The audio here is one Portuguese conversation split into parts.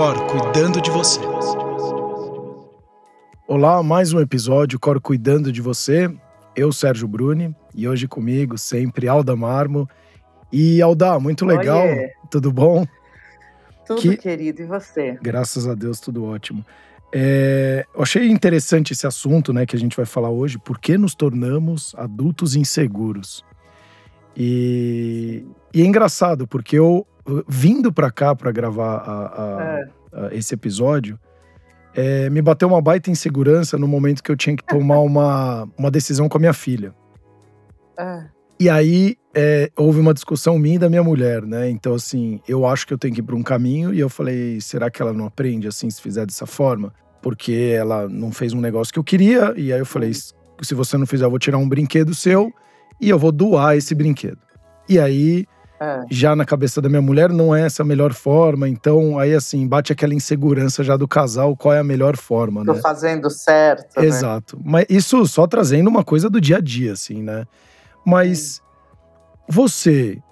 Cor cuidando de você. Olá, mais um episódio Cor Cuidando de Você. Eu, Sérgio Bruni, e hoje comigo sempre Alda Marmo. E Alda, muito legal, Oiê. tudo bom? Tudo, que... querido, e você? Graças a Deus, tudo ótimo. É, eu achei interessante esse assunto, né, que a gente vai falar hoje, por que nos tornamos adultos inseguros. E, e é engraçado, porque eu, vindo para cá para gravar a, a, é. a, esse episódio, é, me bateu uma baita insegurança no momento que eu tinha que tomar uma, uma decisão com a minha filha. Ah. E aí é, houve uma discussão minha e da minha mulher, né? Então, assim, eu acho que eu tenho que ir para um caminho e eu falei, será que ela não aprende assim se fizer dessa forma? Porque ela não fez um negócio que eu queria. E aí eu falei, se você não fizer, eu vou tirar um brinquedo seu e eu vou doar esse brinquedo. E aí é. Já na cabeça da minha mulher não é essa a melhor forma, então aí assim, bate aquela insegurança já do casal, qual é a melhor forma, Tô né? fazendo certo, né? Exato. Né? Mas isso só trazendo uma coisa do dia a dia, assim, né? Mas você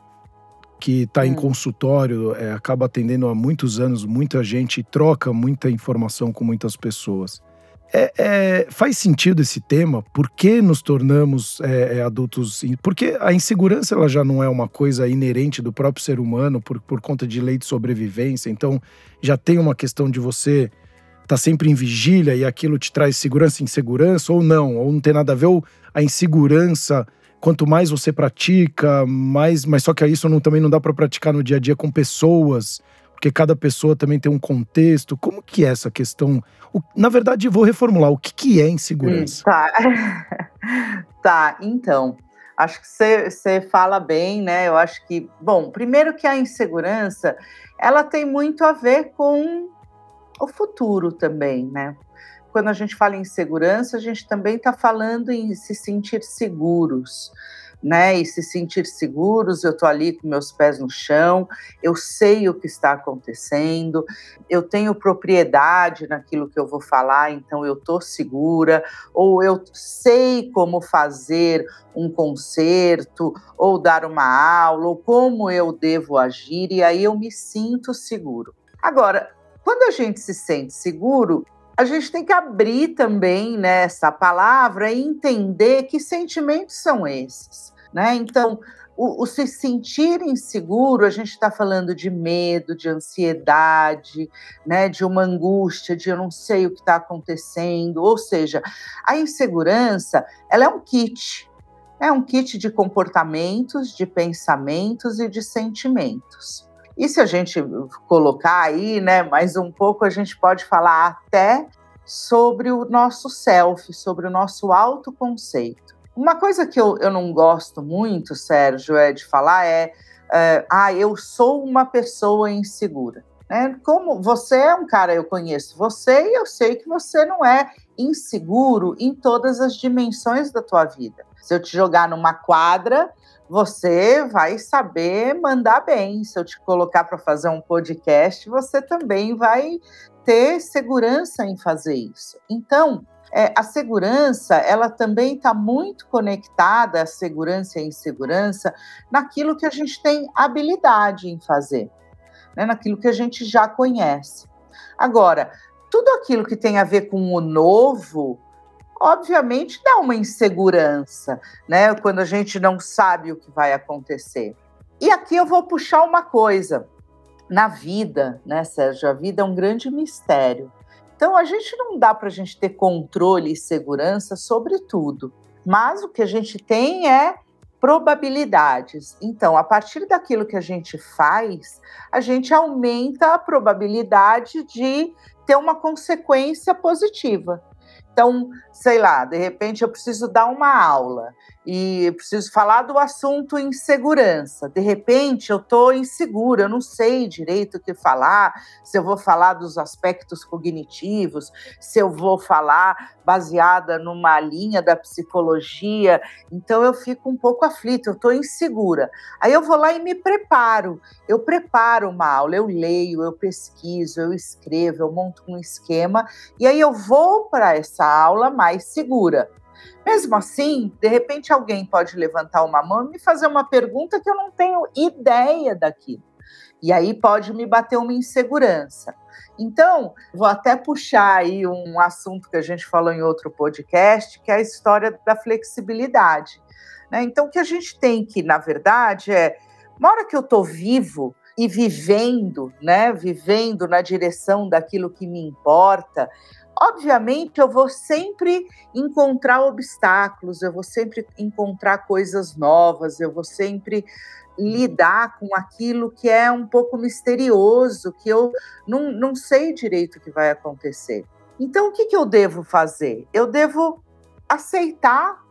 que está em hum. consultório, é, acaba atendendo há muitos anos muita gente, troca muita informação com muitas pessoas. É, é, faz sentido esse tema? Por que nos tornamos é, é, adultos? Porque a insegurança ela já não é uma coisa inerente do próprio ser humano por, por conta de lei de sobrevivência. Então, já tem uma questão de você estar tá sempre em vigília e aquilo te traz segurança e insegurança, ou não, ou não tem nada a ver, ou a insegurança, quanto mais você pratica, mais. Mas só que isso não, também não dá para praticar no dia a dia com pessoas porque cada pessoa também tem um contexto. Como que é essa questão? O, na verdade, vou reformular. O que, que é insegurança? Tá. tá, então. Acho que você fala bem, né? Eu acho que, bom, primeiro que a insegurança, ela tem muito a ver com o futuro também, né? Quando a gente fala em segurança, a gente também está falando em se sentir seguros né, e se sentir seguros. Eu estou ali com meus pés no chão, eu sei o que está acontecendo, eu tenho propriedade naquilo que eu vou falar, então eu estou segura, ou eu sei como fazer um concerto, ou dar uma aula, ou como eu devo agir, e aí eu me sinto seguro. Agora, quando a gente se sente seguro, a gente tem que abrir também nessa né, palavra e entender que sentimentos são esses. Né? Então, o, o, se sentir inseguro, a gente está falando de medo, de ansiedade, né, de uma angústia, de eu não sei o que está acontecendo. Ou seja, a insegurança ela é um kit, é um kit de comportamentos, de pensamentos e de sentimentos. E se a gente colocar aí, né, mais um pouco, a gente pode falar até sobre o nosso self, sobre o nosso autoconceito. Uma coisa que eu, eu não gosto muito, Sérgio, é de falar é, é ah, eu sou uma pessoa insegura. Né? Como você é um cara, eu conheço você e eu sei que você não é inseguro em todas as dimensões da tua vida. Se eu te jogar numa quadra, você vai saber mandar bem. Se eu te colocar para fazer um podcast, você também vai ter segurança em fazer isso. Então, é, a segurança, ela também está muito conectada, a segurança e a insegurança, naquilo que a gente tem habilidade em fazer, né? naquilo que a gente já conhece. Agora, tudo aquilo que tem a ver com o novo, obviamente dá uma insegurança, né? Quando a gente não sabe o que vai acontecer. E aqui eu vou puxar uma coisa na vida, né, Sérgio? A vida é um grande mistério. Então, a gente não dá para a gente ter controle e segurança sobre tudo, mas o que a gente tem é probabilidades. Então, a partir daquilo que a gente faz, a gente aumenta a probabilidade de ter uma consequência positiva. Então, sei lá, de repente eu preciso dar uma aula e preciso falar do assunto insegurança. De repente, eu estou insegura, eu não sei direito o que falar, se eu vou falar dos aspectos cognitivos, se eu vou falar baseada numa linha da psicologia. Então, eu fico um pouco aflita, eu estou insegura. Aí eu vou lá e me preparo. Eu preparo uma aula, eu leio, eu pesquiso, eu escrevo, eu monto um esquema e aí eu vou para essa aula mais segura. Mesmo assim, de repente alguém pode levantar uma mão e me fazer uma pergunta que eu não tenho ideia daquilo. E aí pode me bater uma insegurança. Então, vou até puxar aí um assunto que a gente falou em outro podcast, que é a história da flexibilidade. Né? Então, o que a gente tem que, na verdade, é, uma hora que eu estou vivo e vivendo, né, vivendo na direção daquilo que me importa, Obviamente, eu vou sempre encontrar obstáculos, eu vou sempre encontrar coisas novas, eu vou sempre lidar com aquilo que é um pouco misterioso, que eu não, não sei direito o que vai acontecer. Então, o que, que eu devo fazer? Eu devo aceitar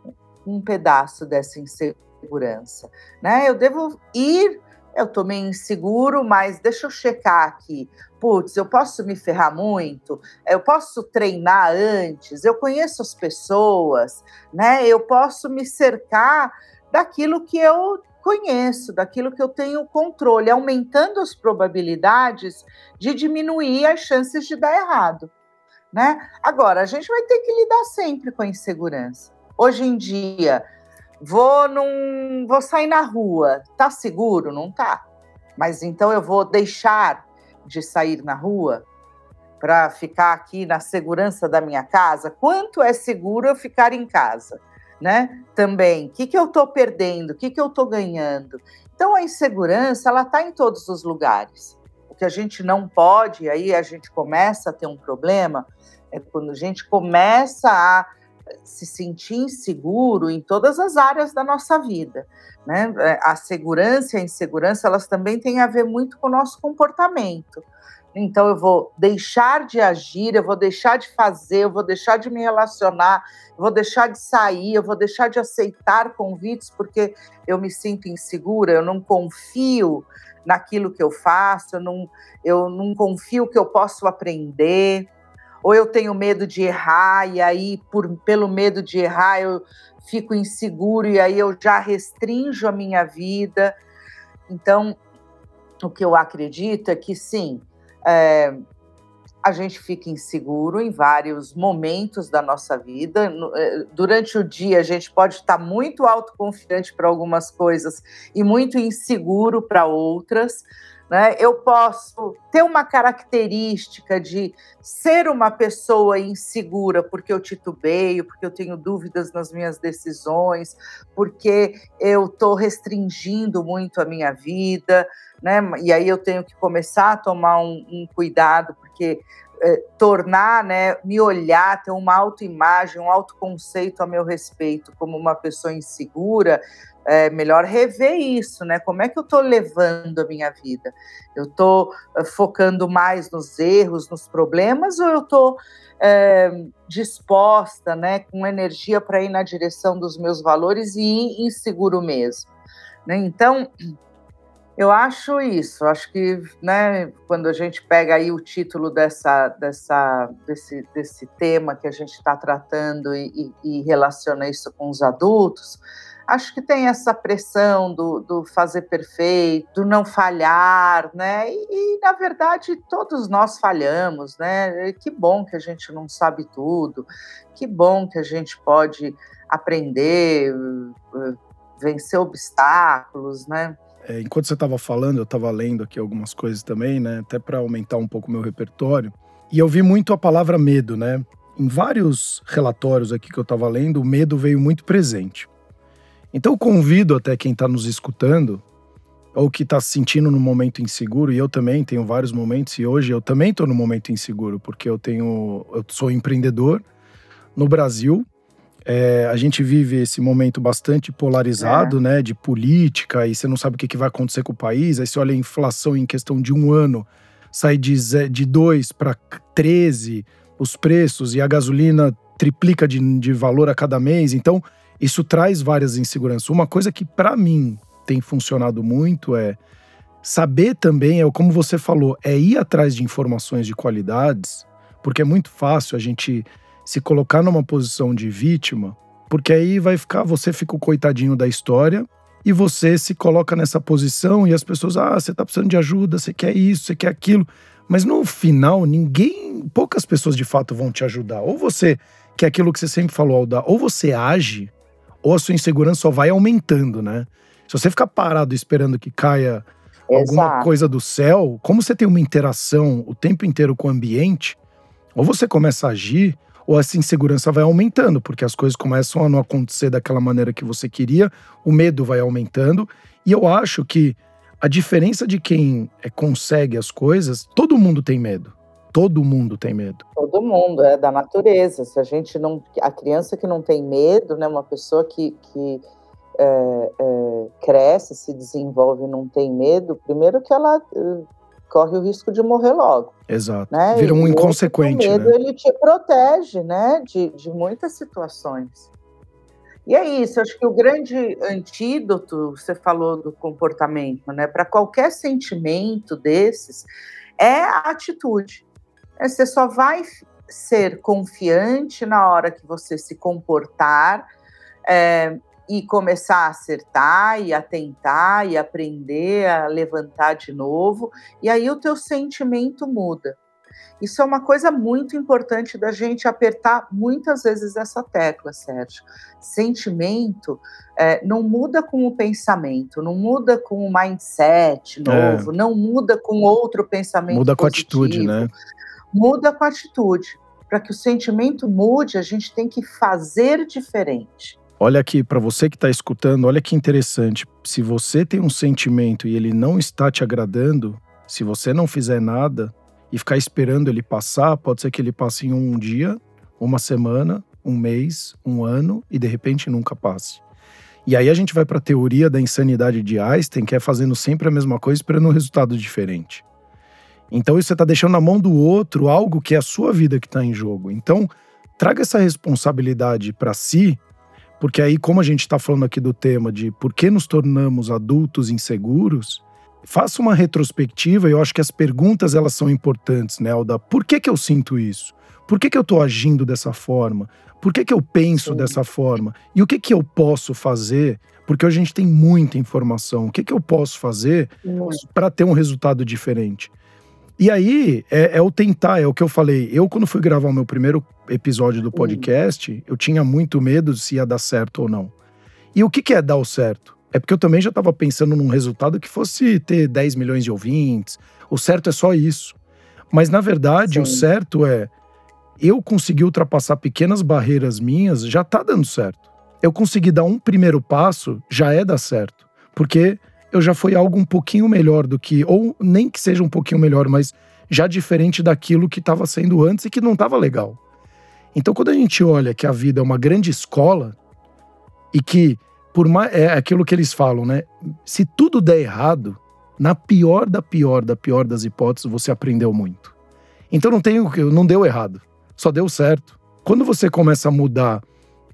um pedaço dessa insegurança, né? Eu devo ir eu tô meio inseguro, mas deixa eu checar aqui. Putz, eu posso me ferrar muito? Eu posso treinar antes? Eu conheço as pessoas, né? Eu posso me cercar daquilo que eu conheço, daquilo que eu tenho controle, aumentando as probabilidades de diminuir as chances de dar errado, né? Agora, a gente vai ter que lidar sempre com a insegurança. Hoje em dia, Vou num, vou sair na rua. Tá seguro? Não tá. Mas então eu vou deixar de sair na rua para ficar aqui na segurança da minha casa? Quanto é seguro eu ficar em casa? Né? Também, o que, que eu estou perdendo? O que, que eu estou ganhando? Então, a insegurança, ela está em todos os lugares. O que a gente não pode, aí a gente começa a ter um problema, é quando a gente começa a se sentir inseguro em todas as áreas da nossa vida. Né? É, a segurança e a insegurança, elas também têm a ver muito com o nosso comportamento. Então, eu vou deixar de agir, eu vou deixar de fazer, eu vou deixar de me relacionar, eu vou deixar de sair, eu vou deixar de aceitar convites porque eu me sinto insegura, eu não confio naquilo que eu faço, eu não, eu não confio que eu posso aprender ou eu tenho medo de errar e aí por pelo medo de errar eu fico inseguro e aí eu já restringo a minha vida. Então, o que eu acredito é que sim, é, a gente fica inseguro em vários momentos da nossa vida. É, durante o dia, a gente pode estar muito autoconfiante para algumas coisas e muito inseguro para outras. Né? Eu posso ter uma característica de ser uma pessoa insegura porque eu titubeio, porque eu tenho dúvidas nas minhas decisões, porque eu estou restringindo muito a minha vida, né? E aí eu tenho que começar a tomar um, um cuidado, porque é, tornar, né, me olhar, ter uma autoimagem, um autoconceito a meu respeito como uma pessoa insegura, é melhor rever isso, né? Como é que eu estou levando a minha vida? Eu estou eh, focando mais nos erros, nos problemas, ou eu estou é, disposta, né, com energia para ir na direção dos meus valores e ir inseguro mesmo? Né? Então, eu acho isso. Acho que, né, quando a gente pega aí o título dessa, dessa, desse, desse tema que a gente está tratando e, e, e relaciona isso com os adultos, acho que tem essa pressão do, do fazer perfeito, do não falhar, né? E, e, na verdade todos nós falhamos, né? Que bom que a gente não sabe tudo, que bom que a gente pode aprender, eh, vencer obstáculos, né? É, enquanto você estava falando, eu estava lendo aqui algumas coisas também, né? Até para aumentar um pouco o meu repertório. E eu vi muito a palavra medo, né? Em vários relatórios aqui que eu estava lendo, o medo veio muito presente. Então eu convido até quem está nos escutando, ou que está se sentindo num momento inseguro, e eu também tenho vários momentos, e hoje eu também estou num momento inseguro, porque eu tenho. Eu sou empreendedor no Brasil. É, a gente vive esse momento bastante polarizado, é. né? De política, e você não sabe o que, que vai acontecer com o país. Aí você olha a inflação em questão de um ano, sai de, de 2 para 13 os preços, e a gasolina triplica de, de valor a cada mês. Então, isso traz várias inseguranças. Uma coisa que, para mim, tem funcionado muito é saber também, é como você falou, é ir atrás de informações de qualidades, porque é muito fácil a gente se colocar numa posição de vítima, porque aí vai ficar, você fica o coitadinho da história e você se coloca nessa posição e as pessoas, ah, você tá precisando de ajuda, você quer isso, você quer aquilo. Mas no final, ninguém, poucas pessoas de fato vão te ajudar. Ou você, que é aquilo que você sempre falou, Alda, ou você age, ou a sua insegurança só vai aumentando, né? Se você ficar parado esperando que caia Exato. alguma coisa do céu, como você tem uma interação o tempo inteiro com o ambiente, ou você começa a agir, ou essa insegurança vai aumentando, porque as coisas começam a não acontecer daquela maneira que você queria, o medo vai aumentando. E eu acho que a diferença de quem é, consegue as coisas, todo mundo tem medo. Todo mundo tem medo. Todo mundo, é da natureza. Se a gente não. A criança que não tem medo, né? Uma pessoa que, que é, é, cresce, se desenvolve e não tem medo, primeiro que ela uh, corre o risco de morrer logo. Exato. Né? Vira um e inconsequente. O medo né? ele te protege, né? De, de muitas situações. E é isso, acho que o grande antídoto, você falou do comportamento, né? Para qualquer sentimento desses, é a atitude. É, você só vai ser confiante na hora que você se comportar é, e começar a acertar e a tentar e aprender a levantar de novo, e aí o teu sentimento muda. Isso é uma coisa muito importante da gente apertar muitas vezes essa tecla, Sérgio. Sentimento é, não muda com o pensamento, não muda com o mindset é. novo, é. não muda com outro pensamento. Muda positivo, com a atitude, né? Muda com a atitude. Para que o sentimento mude, a gente tem que fazer diferente. Olha aqui, para você que está escutando, olha que interessante. Se você tem um sentimento e ele não está te agradando, se você não fizer nada, e ficar esperando ele passar, pode ser que ele passe em um dia, uma semana, um mês, um ano e de repente nunca passe. E aí a gente vai para a teoria da insanidade de Einstein, que é fazendo sempre a mesma coisa esperando um resultado diferente. Então isso você está deixando na mão do outro algo que é a sua vida que está em jogo. Então traga essa responsabilidade para si, porque aí como a gente está falando aqui do tema de por que nos tornamos adultos inseguros, faça uma retrospectiva e eu acho que as perguntas elas são importantes, né, Alda? Por que que eu sinto isso? Por que que eu estou agindo dessa forma? Por que que eu penso dessa forma? E o que que eu posso fazer? Porque a gente tem muita informação. O que que eu posso fazer para ter um resultado diferente? E aí é, é, o tentar, é o que eu falei. Eu, quando fui gravar o meu primeiro episódio do podcast, eu tinha muito medo se ia dar certo ou não. E o que, que é dar o certo? É porque eu também já estava pensando num resultado que fosse ter 10 milhões de ouvintes. O certo é só isso. Mas na verdade, Sim. o certo é eu consegui ultrapassar pequenas barreiras minhas, já tá dando certo. Eu consegui dar um primeiro passo, já é dar certo. Porque eu já fui algo um pouquinho melhor do que, ou nem que seja um pouquinho melhor, mas já diferente daquilo que estava sendo antes e que não estava legal. Então, quando a gente olha que a vida é uma grande escola e que por mais, é aquilo que eles falam, né? Se tudo der errado, na pior da pior da pior das hipóteses, você aprendeu muito. Então não tem não deu errado, só deu certo. Quando você começa a mudar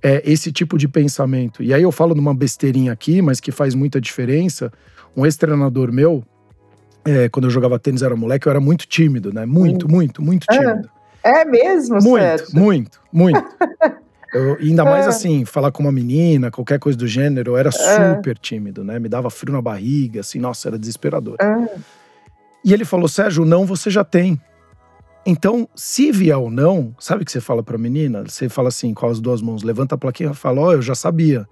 é, esse tipo de pensamento, e aí eu falo numa besteirinha aqui, mas que faz muita diferença. Um ex-treinador meu, é, quando eu jogava tênis era moleque, eu era muito tímido, né? Muito, muito, muito é. tímido. É, é mesmo, Muito, Sérgio? muito, muito. Eu, ainda mais é. assim, falar com uma menina, qualquer coisa do gênero, eu era é. super tímido, né? Me dava frio na barriga, assim, nossa, era desesperador. É. E ele falou: Sérgio, não você já tem. Então, se vier o não, sabe o que você fala pra menina? Você fala assim, com as duas mãos, levanta a plaquinha e fala: Ó, oh, eu já sabia.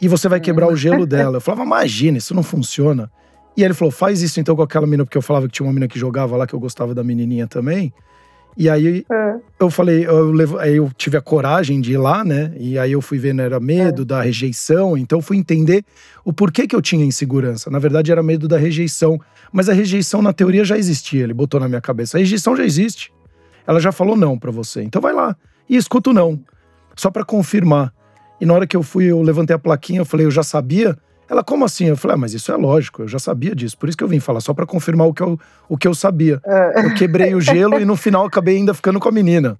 E você vai quebrar o gelo dela. Eu falava: Imagina, isso não funciona. E ele falou: Faz isso então com aquela menina, porque eu falava que tinha uma menina que jogava lá, que eu gostava da menininha também. E aí é. eu falei, eu, levo, aí eu tive a coragem de ir lá, né? E aí eu fui vendo, era medo é. da rejeição, então fui entender o porquê que eu tinha insegurança. Na verdade, era medo da rejeição. Mas a rejeição, na teoria, já existia. Ele botou na minha cabeça. A rejeição já existe. Ela já falou não para você. Então vai lá e escuta o não. Só para confirmar. E na hora que eu fui, eu levantei a plaquinha, eu falei, eu já sabia. Ela, como assim? Eu falei, ah, mas isso é lógico, eu já sabia disso. Por isso que eu vim falar, só para confirmar o que eu, o que eu sabia. É. Eu quebrei o gelo e no final acabei ainda ficando com a menina.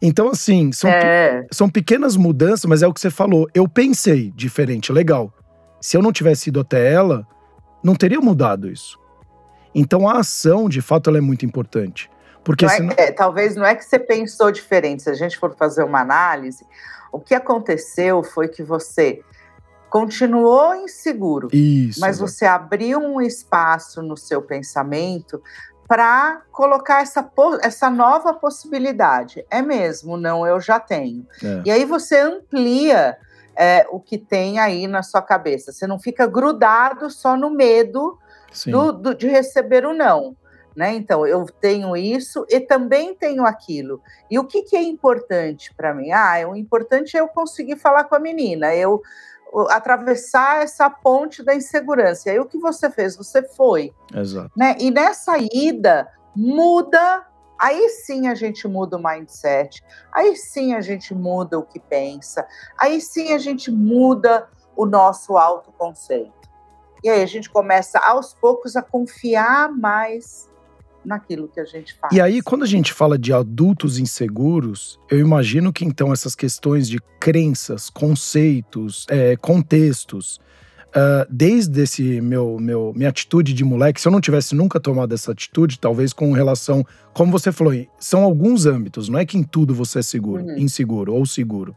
Então, assim, são, é. são pequenas mudanças, mas é o que você falou. Eu pensei diferente, legal. Se eu não tivesse ido até ela, não teria mudado isso. Então a ação, de fato, ela é muito importante. Porque não é senão... é, talvez não é que você pensou diferente. Se a gente for fazer uma análise, o que aconteceu foi que você continuou inseguro, Isso, mas você abriu um espaço no seu pensamento para colocar essa, essa nova possibilidade. É mesmo, não, eu já tenho. É. E aí você amplia é, o que tem aí na sua cabeça. Você não fica grudado só no medo do, do, de receber o não. Né? Então, eu tenho isso e também tenho aquilo. E o que, que é importante para mim? Ah, o importante é eu conseguir falar com a menina, eu atravessar essa ponte da insegurança. E aí o que você fez? Você foi. Exato. Né? E nessa ida, muda. Aí sim a gente muda o mindset, aí sim a gente muda o que pensa, aí sim a gente muda o nosso autoconceito. E aí a gente começa aos poucos a confiar mais naquilo que a gente faz. E aí, quando a gente fala de adultos inseguros, eu imagino que então essas questões de crenças, conceitos, é, contextos, uh, desde esse meu, meu minha atitude de moleque, se eu não tivesse nunca tomado essa atitude, talvez com relação, como você falou, são alguns âmbitos, não é que em tudo você é seguro, uhum. inseguro ou seguro.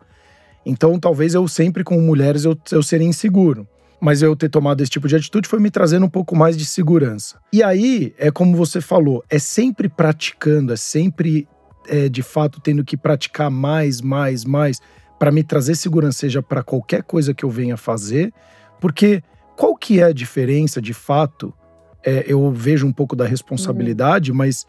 Então, talvez eu sempre com mulheres eu, eu seria inseguro mas eu ter tomado esse tipo de atitude foi me trazendo um pouco mais de segurança. E aí, é como você falou, é sempre praticando, é sempre é, de fato tendo que praticar mais, mais, mais para me trazer segurança, seja para qualquer coisa que eu venha fazer, porque qual que é a diferença de fato? É, eu vejo um pouco da responsabilidade, uhum. mas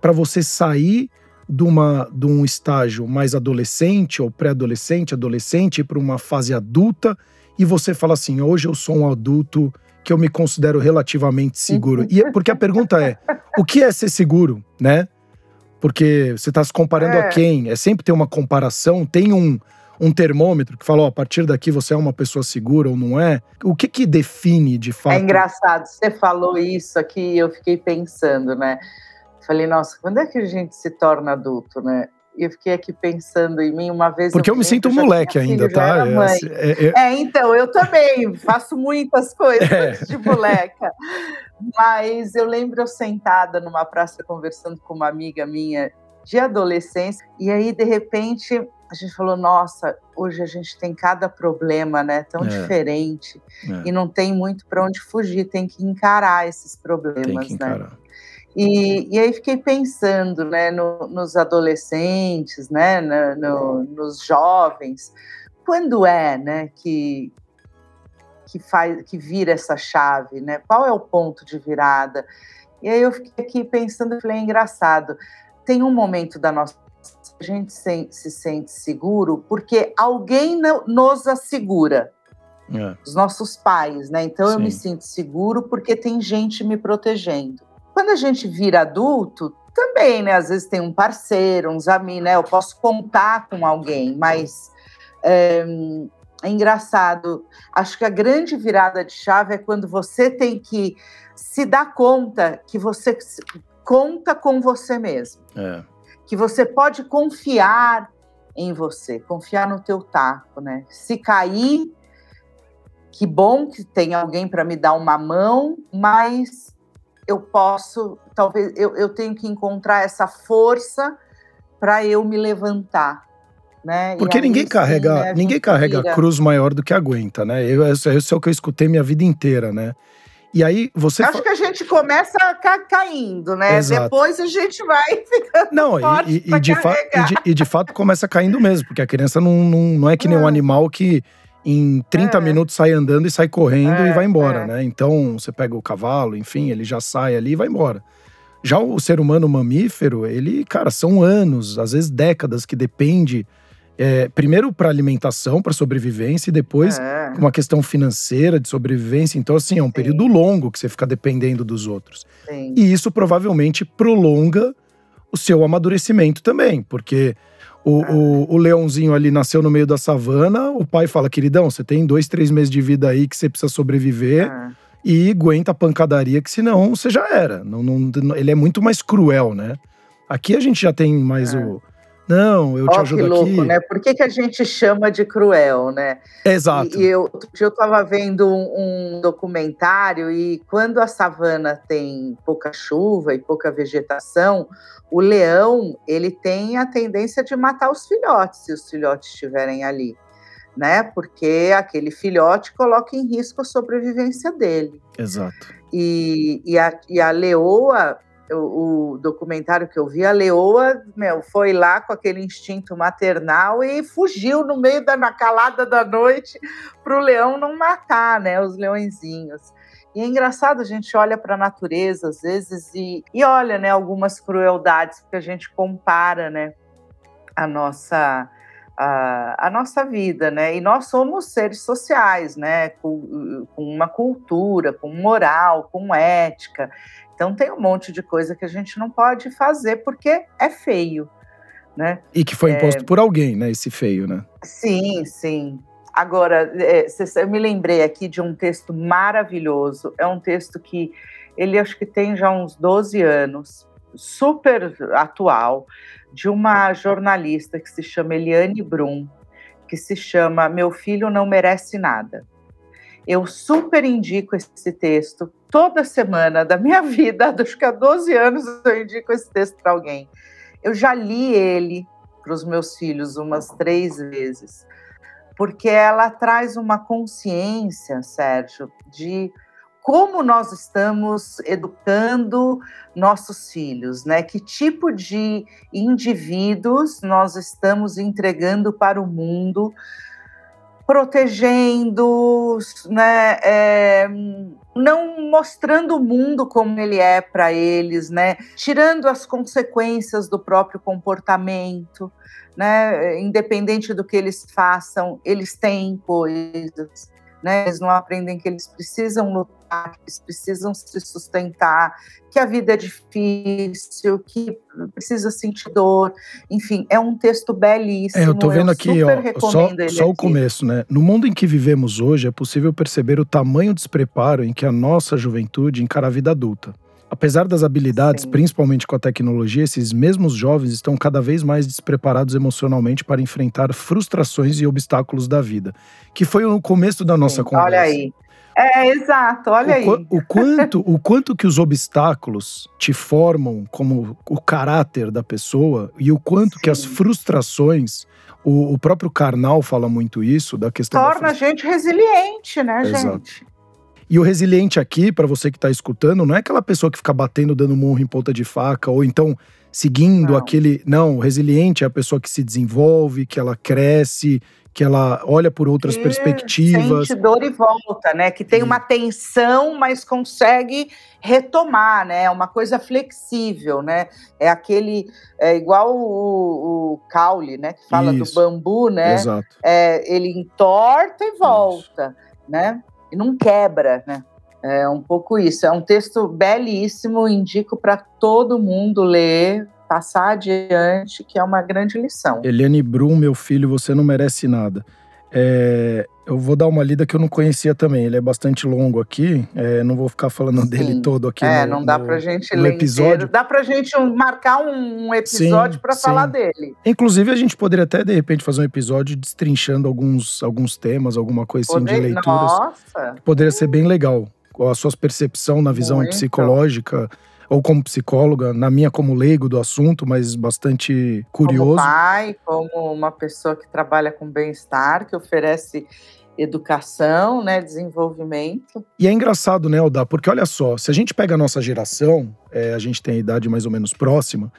para você sair de, uma, de um estágio mais adolescente ou pré-adolescente, adolescente, para uma fase adulta e você fala assim: hoje eu sou um adulto que eu me considero relativamente seguro. E é porque a pergunta é: o que é ser seguro, né? Porque você está se comparando é. a quem? É sempre ter uma comparação, tem um, um termômetro que fala, ó, a partir daqui você é uma pessoa segura ou não é? O que que define de fato? É engraçado, você falou isso aqui e eu fiquei pensando, né? Falei, nossa, quando é que a gente se torna adulto, né? E eu fiquei aqui pensando em mim uma vez. Porque eu, eu me sinto moleque ainda, tá? É, assim, é, é, é, então, eu também faço muitas coisas é. de moleca. Mas eu lembro eu sentada numa praça conversando com uma amiga minha de adolescência, e aí, de repente, a gente falou: nossa, hoje a gente tem cada problema, né? Tão é. diferente. E não tem muito para onde fugir, tem que encarar esses problemas, tem que encarar. né? E, e aí fiquei pensando né, no, nos adolescentes, né, no, no, nos jovens, quando é né, que, que, faz, que vira essa chave, né? qual é o ponto de virada? E aí eu fiquei aqui pensando, falei, é engraçado, tem um momento da nossa a gente se, se sente seguro porque alguém nos assegura. É. Os nossos pais, né? Então Sim. eu me sinto seguro porque tem gente me protegendo. Quando a gente vira adulto, também, né? Às vezes tem um parceiro, uns amigos, né? Eu posso contar com alguém, mas é, é, engraçado. Acho que a grande virada de chave é quando você tem que se dar conta que você conta com você mesmo. É. Que você pode confiar em você, confiar no teu taco, né? Se cair, que bom que tem alguém para me dar uma mão, mas eu posso, talvez eu, eu tenho que encontrar essa força para eu me levantar. Né? Porque ninguém sim, carrega, né, ninguém carrega a cruz maior do que aguenta, né? Eu, isso é o que eu escutei minha vida inteira, né? E aí você. Acho que a gente começa ca caindo, né? Exato. Depois a gente vai ficando. Não, e, e, de e, de, e, de fato começa caindo mesmo, porque a criança não, não, não é que nem um animal que em 30 é. minutos sai andando e sai correndo é, e vai embora, é. né? Então você pega o cavalo, enfim, ele já sai ali e vai embora. Já o ser humano mamífero, ele, cara, são anos, às vezes décadas que depende é, primeiro para alimentação, para sobrevivência e depois é. uma questão financeira de sobrevivência. Então assim, é um Sim. período longo que você fica dependendo dos outros. Sim. E isso provavelmente prolonga o seu amadurecimento também, porque o, o, o, leãozinho ali nasceu no meio da savana, o pai fala, queridão, você tem dois, três meses de vida aí que você precisa sobreviver é. e aguenta a pancadaria, que senão você já era. Não, não, ele é muito mais cruel, né? Aqui a gente já tem mais é. o, Não, eu te Ó, ajudo que louco, aqui. né? Por que, que a gente chama de cruel, né? Exato. E, e eu estava vendo um, um documentário e quando a savana tem pouca chuva e pouca vegetação, o leão ele tem a tendência de matar os filhotes se os filhotes estiverem ali, né? Porque aquele filhote coloca em risco a sobrevivência dele. Exato. E, e, a, e a leoa, o, o, documentário que eu vi, a leoa meu, foi lá com aquele instinto maternal e fugiu no meio da na calada da noite para o leão não matar né, os leõezinhos. E é engraçado, a gente olha para a natureza às vezes e, e olha né, algumas crueldades, porque a gente compara né, a nossa a, a, nossa vida, né? E nós somos seres sociais, né? Com, com, uma cultura, com moral, com ética. Então tem um monte de coisa que a gente não pode fazer porque é feio, né? E que foi imposto é... por alguém, né? Esse feio, né? Sim, sim. Agora, é, eu me lembrei aqui de um texto maravilhoso. É um texto que ele acho que tem já uns 12 anos, super atual de uma jornalista que se chama Eliane Brum, que se chama Meu Filho Não Merece Nada. Eu super indico esse texto toda semana da minha vida, acho que há 12 anos eu indico esse texto para alguém. Eu já li ele para os meus filhos umas três vezes, porque ela traz uma consciência, Sérgio, de como nós estamos educando nossos filhos, né? Que tipo de indivíduos nós estamos entregando para o mundo, protegendo, né? É, não mostrando o mundo como ele é para eles, né? Tirando as consequências do próprio comportamento, né? Independente do que eles façam, eles têm coisas né? Eles não aprendem que eles precisam lutar, que eles precisam se sustentar, que a vida é difícil, que precisa sentir dor. Enfim, é um texto belíssimo. É, eu tô vendo eu aqui, ó, só, só o começo, né? No mundo em que vivemos hoje, é possível perceber o tamanho despreparo em que a nossa juventude encara a vida adulta. Apesar das habilidades, Sim. principalmente com a tecnologia, esses mesmos jovens estão cada vez mais despreparados emocionalmente para enfrentar frustrações e obstáculos da vida, que foi o começo da nossa Sim, conversa. Olha aí. É, exato, olha o, aí. O quanto, o quanto que os obstáculos te formam como o caráter da pessoa e o quanto Sim. que as frustrações, o, o, próprio Karnal fala muito isso, da questão Torna da a gente resiliente, né, Exato. gente? E o resiliente aqui, para você que está escutando, não é aquela pessoa que fica batendo, dando murro em ponta de faca, ou então seguindo não. aquele. Não, o resiliente é a pessoa que se desenvolve, que ela cresce, que ela olha por outras que perspectivas. Sente dor e volta, né? Que tem uma tensão, mas consegue retomar, né? É uma coisa flexível, né? É aquele. É igual o, o caule, né? Que fala Isso. do bambu, né? Exato. É, ele entorta e volta, Isso. né? E não quebra, né? É um pouco isso. É um texto belíssimo, indico para todo mundo ler, passar adiante, que é uma grande lição. Eliane Brum, meu filho, você não merece nada. É, eu vou dar uma lida que eu não conhecia também. Ele é bastante longo aqui. É, não vou ficar falando Sim. dele todo aqui. É, no, não dá no, pra gente ler episódio. Inteiro. Dá pra gente marcar um episódio para falar dele. Inclusive, a gente poderia até, de repente, fazer um episódio destrinchando alguns, alguns temas, alguma coisa assim Poder... de leituras. Nossa! Poderia ser bem legal. A sua percepção na visão Muito. psicológica ou como psicóloga, na minha como leigo do assunto, mas bastante curioso. Como pai, como uma pessoa que trabalha com bem-estar, que oferece educação, né, desenvolvimento. E é engraçado, né, Alda, porque olha só, se a gente pega a nossa geração, é, a gente tem a idade mais ou menos próxima,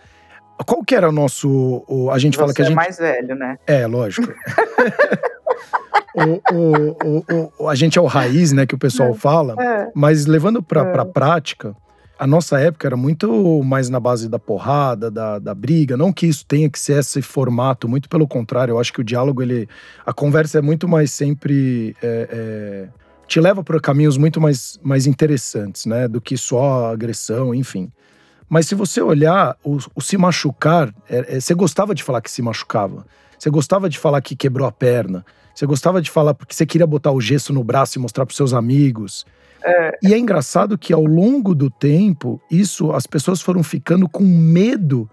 qual que era o nosso. O, a gente Você fala que a é gente. mais velho, né? É, lógico. o, o, a gente é o raiz, né, que o pessoal é. fala, é. mas levando para é. prática, a nossa época era muito mais na base da porrada, da, da briga. Não que isso tenha que ser esse formato, muito pelo contrário. Eu acho que o diálogo, ele, a conversa é muito mais sempre. É, é, te leva para caminhos muito mais, mais interessantes, né? Do que só agressão, enfim. Mas se você olhar, o, o se machucar, é, é, você gostava de falar que se machucava. Você gostava de falar que quebrou a perna. Você gostava de falar porque você queria botar o gesso no braço e mostrar para seus amigos. É. E é engraçado que ao longo do tempo, isso as pessoas foram ficando com medo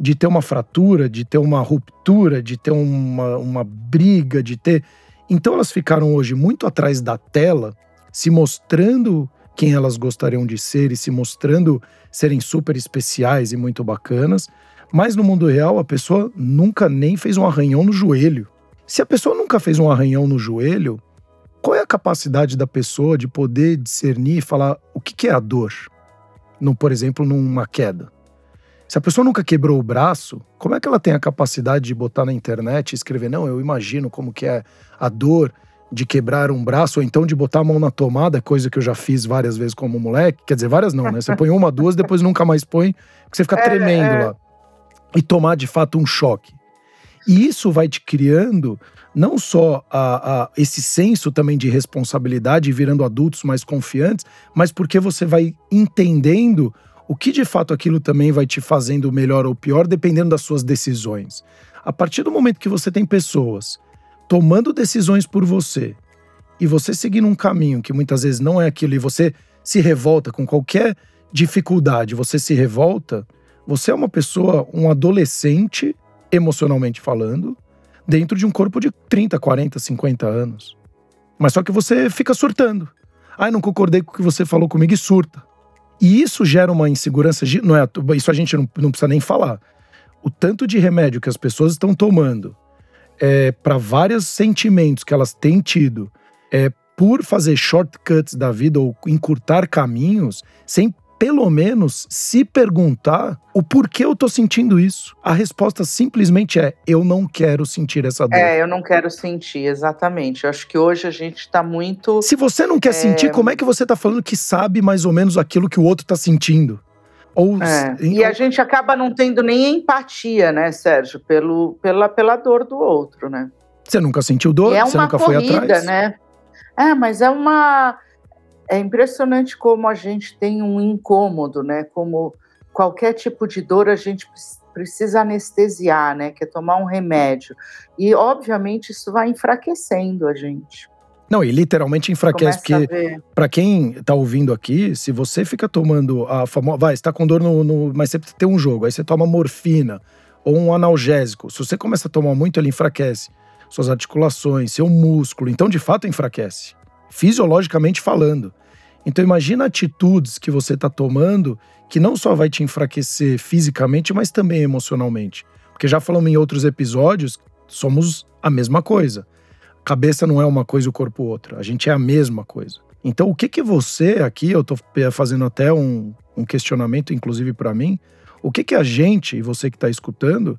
de ter uma fratura, de ter uma ruptura, de ter uma, uma briga, de ter. Então elas ficaram hoje muito atrás da tela, se mostrando quem elas gostariam de ser e se mostrando serem super especiais e muito bacanas. Mas no mundo real, a pessoa nunca nem fez um arranhão no joelho. Se a pessoa nunca fez um arranhão no joelho, qual é a capacidade da pessoa de poder discernir e falar o que é a dor? No, por exemplo, numa queda. Se a pessoa nunca quebrou o braço, como é que ela tem a capacidade de botar na internet e escrever, não, eu imagino como que é a dor de quebrar um braço, ou então de botar a mão na tomada, coisa que eu já fiz várias vezes como moleque. Quer dizer, várias não, né? Você põe uma, duas, depois nunca mais põe, porque você fica é, tremendo é. lá. E tomar de fato um choque. E isso vai te criando não só a, a, esse senso também de responsabilidade, virando adultos mais confiantes, mas porque você vai entendendo o que de fato aquilo também vai te fazendo melhor ou pior, dependendo das suas decisões. A partir do momento que você tem pessoas tomando decisões por você e você seguindo um caminho que muitas vezes não é aquilo e você se revolta com qualquer dificuldade, você se revolta, você é uma pessoa, um adolescente, emocionalmente falando, dentro de um corpo de 30, 40, 50 anos. Mas só que você fica surtando. Ai, não concordei com o que você falou comigo e surta. E isso gera uma insegurança, não é, isso a gente não, não precisa nem falar. O tanto de remédio que as pessoas estão tomando é, para vários sentimentos que elas têm tido, é, por fazer shortcuts da vida ou encurtar caminhos, sem pelo menos se perguntar o porquê eu tô sentindo isso. A resposta simplesmente é: eu não quero sentir essa dor. É, eu não quero sentir, exatamente. Eu acho que hoje a gente tá muito. Se você não quer é... sentir, como é que você tá falando que sabe mais ou menos aquilo que o outro tá sentindo? Ou, é. E a gente acaba não tendo nem empatia, né, Sérgio, pelo, pela, pela dor do outro, né? Você nunca sentiu dor? é você nunca corrida, foi atrás? né? É, mas é uma. É impressionante como a gente tem um incômodo, né? Como qualquer tipo de dor a gente precisa anestesiar, né? Que é tomar um remédio. E, obviamente, isso vai enfraquecendo a gente. Não, e literalmente enfraquece, Começa porque para quem tá ouvindo aqui, se você fica tomando a famosa. Vai, você tá com dor no, no. Mas você tem um jogo, aí você toma morfina ou um analgésico. Se você começa a tomar muito, ele enfraquece suas articulações, seu músculo. Então, de fato, enfraquece. Fisiologicamente falando. Então, imagina atitudes que você está tomando que não só vai te enfraquecer fisicamente, mas também emocionalmente. Porque já falamos em outros episódios, somos a mesma coisa cabeça não é uma coisa o corpo outra. A gente é a mesma coisa. Então, o que que você aqui, eu tô fazendo até um, um questionamento, inclusive para mim, o que que a gente e você que está escutando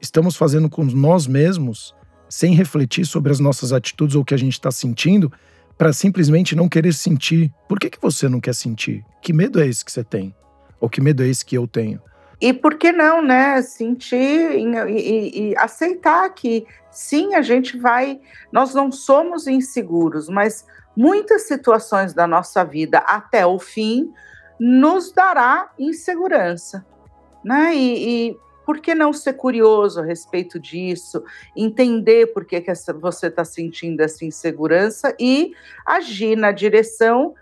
estamos fazendo com nós mesmos, sem refletir sobre as nossas atitudes ou o que a gente está sentindo, para simplesmente não querer sentir? Por que que você não quer sentir? Que medo é esse que você tem? Ou que medo é esse que eu tenho? E por que não, né? Sentir e, e, e, aceitar que sim, a gente vai. Nós não somos inseguros, mas muitas situações da nossa vida até o fim nos dará insegurança, né? E, e por que não ser curioso a respeito disso, entender por que, que essa, você está sentindo essa insegurança e agir na direção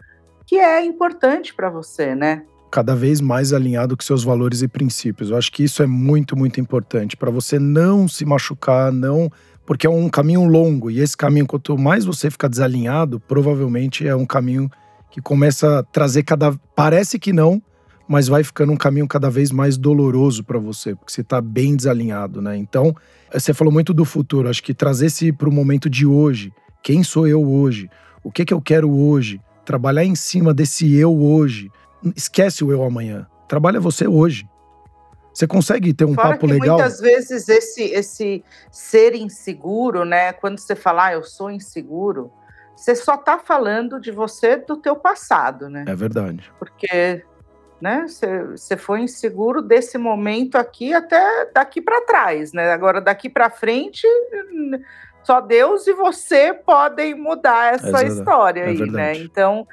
que é importante para você, né? cada vez mais alinhado com seus valores e princípios. Eu acho que isso é muito, muito importante para você não se machucar, não. Porque é um caminho longo e esse caminho, quanto mais você ficar desalinhado, provavelmente é um caminho que começa a trazer cada. Parece que não, mas vai ficando um caminho cada vez mais doloroso para você, porque você está bem desalinhado, né? Então, você falou muito do futuro. Acho que trazer esse para o momento de hoje. Quem sou eu hoje? O que, que eu quero hoje? Trabalhar em cima desse eu hoje esquece o eu amanhã. Trabalha você hoje. Você consegue ter um Fora papo que legal? Muitas vezes esse, esse ser inseguro, né? Quando você fala, ah, eu sou inseguro, você só está falando de você do teu passado, né? É verdade. Porque, né? Você, foi inseguro desse momento aqui até daqui para trás, né? Agora daqui para frente, só Deus e você podem mudar essa é história é aí, né? Então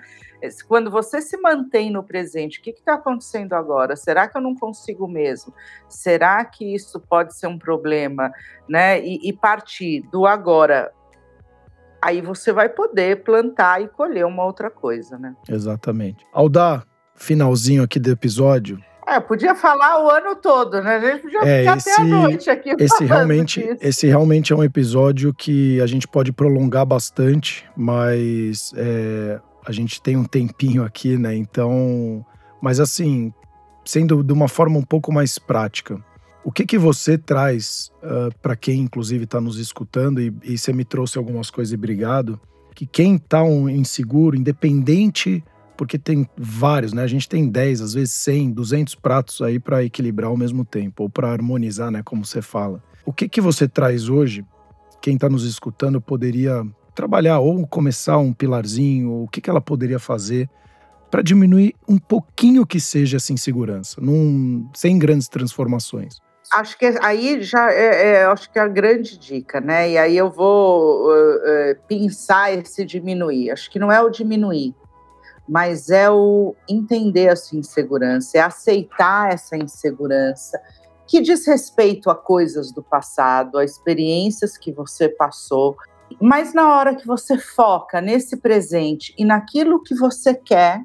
quando você se mantém no presente, o que está acontecendo agora? Será que eu não consigo mesmo? Será que isso pode ser um problema? Né? E, e partir do agora, aí você vai poder plantar e colher uma outra coisa, né? Exatamente. Ao dar finalzinho aqui do episódio, É, podia falar o ano todo, né? A gente podia é, ficar esse, até a noite aqui. Esse realmente, disso. esse realmente é um episódio que a gente pode prolongar bastante, mas é, a gente tem um tempinho aqui, né? Então, mas assim, sendo de uma forma um pouco mais prática, o que que você traz uh, ah, para quem, inclusive, está nos escutando e, e você me trouxe algumas coisas e obrigado, que quem está um inseguro, independente porque tem vários, né? A gente tem 10, às vezes 100, 200 pratos aí para equilibrar ao mesmo tempo, ou para harmonizar, né? Como você fala. O que que você traz hoje? Quem está nos escutando poderia trabalhar ou começar um pilarzinho, o que, que ela poderia fazer para diminuir um pouquinho que seja essa insegurança, num, sem grandes transformações? Acho que aí já é, é, acho que é a grande dica, né? E aí eu vou uh, uh, pensar esse diminuir. Acho que não é o diminuir, mas é o entender a sua insegurança, é aceitar essa insegurança, que diz respeito a coisas do passado, a experiências que você passou, mas na hora que você foca nesse presente e naquilo que você quer,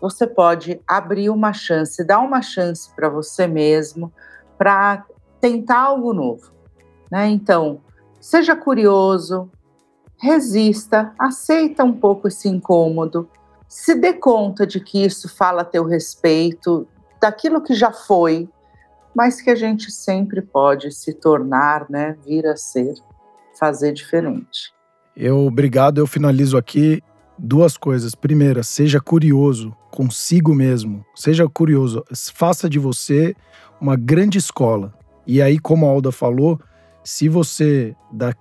você pode abrir uma chance, dar uma chance para você mesmo para tentar algo novo, né? Então, seja curioso, resista, aceita um pouco esse incômodo, se dê conta de que isso fala a teu respeito, daquilo que já foi, mas que a gente sempre pode se tornar, né, vir a ser, fazer diferente. Eu, obrigado, eu finalizo aqui duas coisas. Primeira, seja curioso consigo mesmo. Seja curioso, faça de você uma grande escola. E aí, como a Alda falou, se você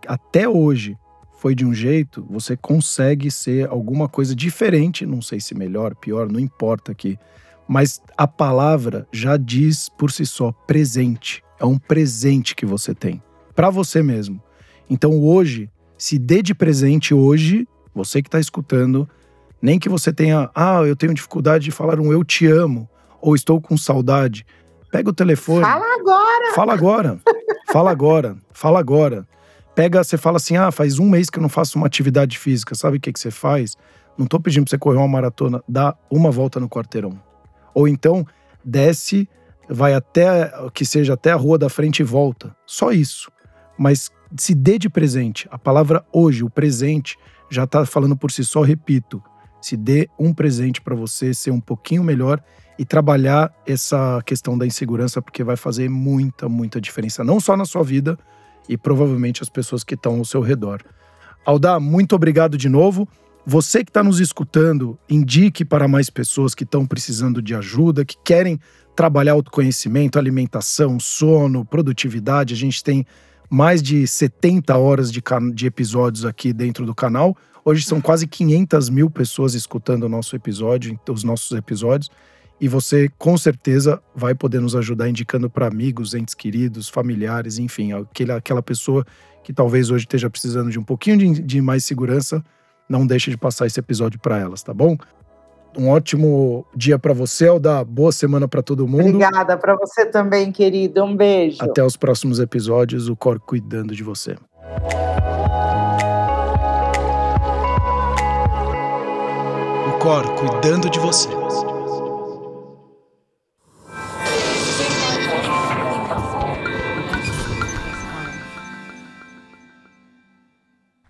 até hoje foi de um jeito, você consegue ser alguma coisa diferente, não sei se melhor, pior, não importa aqui. Mas a palavra já diz por si só presente. É um presente que você tem para você mesmo. Então hoje, se dê de presente hoje, você que está escutando, nem que você tenha, ah, eu tenho dificuldade de falar um eu te amo ou estou com saudade. Pega o telefone. Fala agora. Fala agora. fala agora. Fala agora. Pega, você fala assim: ah, faz um mês que eu não faço uma atividade física. Sabe o que, que você faz? Não tô pedindo pra você correr uma maratona, dá uma volta no quarteirão. Ou então, desce, vai até, que seja até a rua da frente e volta. Só isso. Mas se dê de presente. A palavra hoje, o presente, já tá falando por si só, repito. Se dê um presente para você ser um pouquinho melhor e trabalhar essa questão da insegurança, porque vai fazer muita, muita diferença. Não só na sua vida, e provavelmente as pessoas que estão ao seu redor. Aldá, muito obrigado de novo. Você que está nos escutando, indique para mais pessoas que estão precisando de ajuda, que querem trabalhar autoconhecimento, alimentação, sono, produtividade. A gente tem mais de 70 horas de, de episódios aqui dentro do canal. Hoje são quase 500 mil pessoas escutando o nosso episódio, os nossos episódios e você com certeza vai poder nos ajudar indicando para amigos, entes queridos, familiares, enfim, aquele, aquela pessoa que talvez hoje esteja precisando de um pouquinho de, de mais segurança, não deixe de passar esse episódio para elas, tá bom? Um ótimo dia para você, Alda. Boa semana para todo mundo. Obrigada para você também, querido. Um beijo. Até os próximos episódios. O Cor cuidando de você. O Cor cuidando de você.